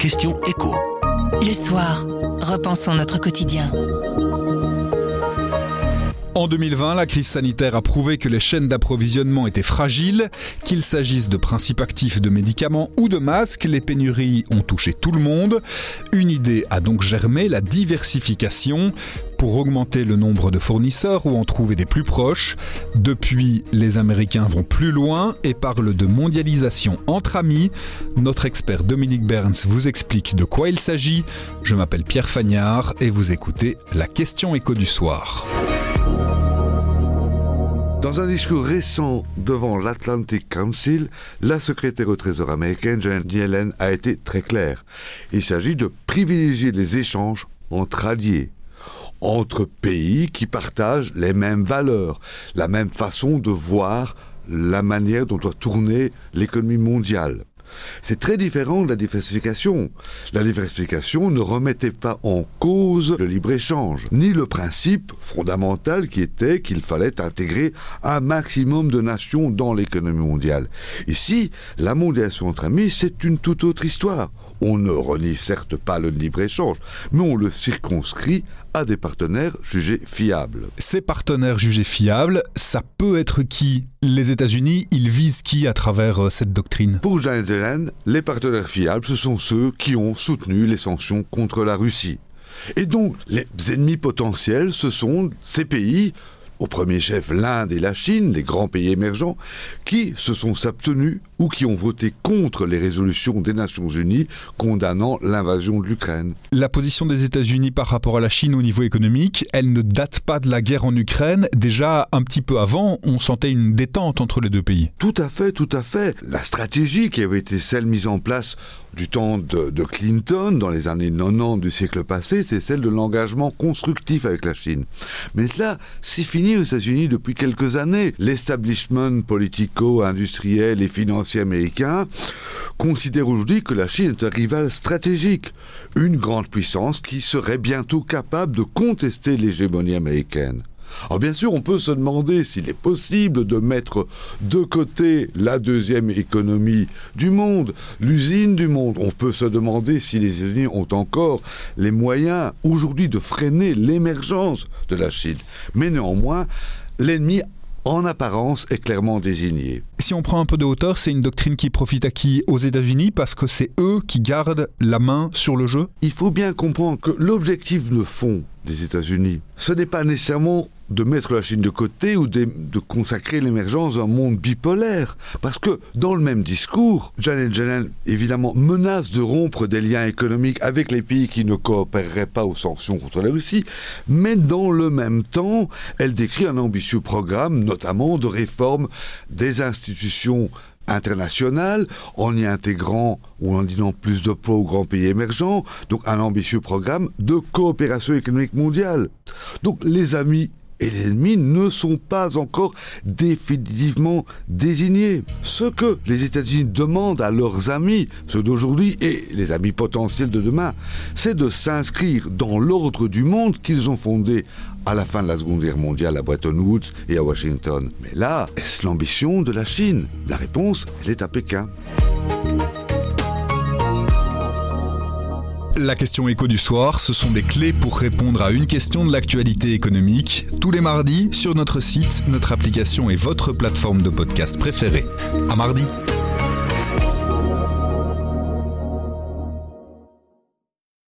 question écho. Le soir, repensons notre quotidien. En 2020, la crise sanitaire a prouvé que les chaînes d'approvisionnement étaient fragiles. Qu'il s'agisse de principes actifs de médicaments ou de masques, les pénuries ont touché tout le monde. Une idée a donc germé, la diversification, pour augmenter le nombre de fournisseurs ou en trouver des plus proches. Depuis, les Américains vont plus loin et parlent de mondialisation entre amis. Notre expert Dominique Burns vous explique de quoi il s'agit. Je m'appelle Pierre Fagnard et vous écoutez la question écho du soir. Dans un discours récent devant l'Atlantic Council, la secrétaire au Trésor américaine Janet Yellen a été très claire. Il s'agit de privilégier les échanges entre alliés, entre pays qui partagent les mêmes valeurs, la même façon de voir la manière dont doit tourner l'économie mondiale. C'est très différent de la diversification. La diversification ne remettait pas en cause le libre-échange, ni le principe fondamental qui était qu'il fallait intégrer un maximum de nations dans l'économie mondiale. Ici, la mondialisation entre amis, c'est une toute autre histoire. On ne renie certes pas le libre-échange, mais on le circonscrit à des partenaires jugés fiables. Ces partenaires jugés fiables, ça peut être qui? Les États-Unis, ils visent qui à travers euh, cette doctrine? Pour Janet Yellen, les partenaires fiables, ce sont ceux qui ont soutenu les sanctions contre la Russie. Et donc, les ennemis potentiels, ce sont ces pays au premier chef l'Inde et la Chine, les grands pays émergents, qui se sont abstenus ou qui ont voté contre les résolutions des Nations Unies condamnant l'invasion de l'Ukraine. La position des États-Unis par rapport à la Chine au niveau économique, elle ne date pas de la guerre en Ukraine. Déjà un petit peu avant, on sentait une détente entre les deux pays. Tout à fait, tout à fait. La stratégie qui avait été celle mise en place du temps de, de, Clinton, dans les années 90 du siècle passé, c'est celle de l'engagement constructif avec la Chine. Mais cela, c'est fini aux États-Unis depuis quelques années. L'establishment politico-industriel et financier américain considère aujourd'hui que la Chine est un rival stratégique, une grande puissance qui serait bientôt capable de contester l'hégémonie américaine. Alors bien sûr, on peut se demander s'il est possible de mettre de côté la deuxième économie du monde, l'usine du monde. On peut se demander si les États-Unis ont encore les moyens aujourd'hui de freiner l'émergence de la Chine. Mais néanmoins, l'ennemi en apparence est clairement désigné. Si on prend un peu de hauteur, c'est une doctrine qui profite à qui? Aux États-Unis parce que c'est eux qui gardent la main sur le jeu? Il faut bien comprendre que l'objectif de fond des États-Unis, ce n'est pas nécessairement de mettre la Chine de côté ou de, consacrer l'émergence d'un monde bipolaire. Parce que dans le même discours, Janet Yellen évidemment menace de rompre des liens économiques avec les pays qui ne coopéreraient pas aux sanctions contre la Russie, mais dans le même temps, elle décrit un ambitieux programme, notamment de réforme des institutions internationale en y intégrant ou en donnant plus de poids aux grands pays émergents, donc un ambitieux programme de coopération économique mondiale. Donc les amis et les ennemis ne sont pas encore définitivement désignés. Ce que les États-Unis demandent à leurs amis, ceux d'aujourd'hui et les amis potentiels de demain, c'est de s'inscrire dans l'ordre du monde qu'ils ont fondé à la fin de la Seconde Guerre mondiale à Bretton Woods et à Washington. Mais là, est-ce l'ambition de la Chine? La réponse, elle est à Pékin. La question écho du soir, ce sont des clés pour répondre à une question de l'actualité économique, tous les mardis sur notre site, notre application et votre plateforme de podcast préférée. À mardi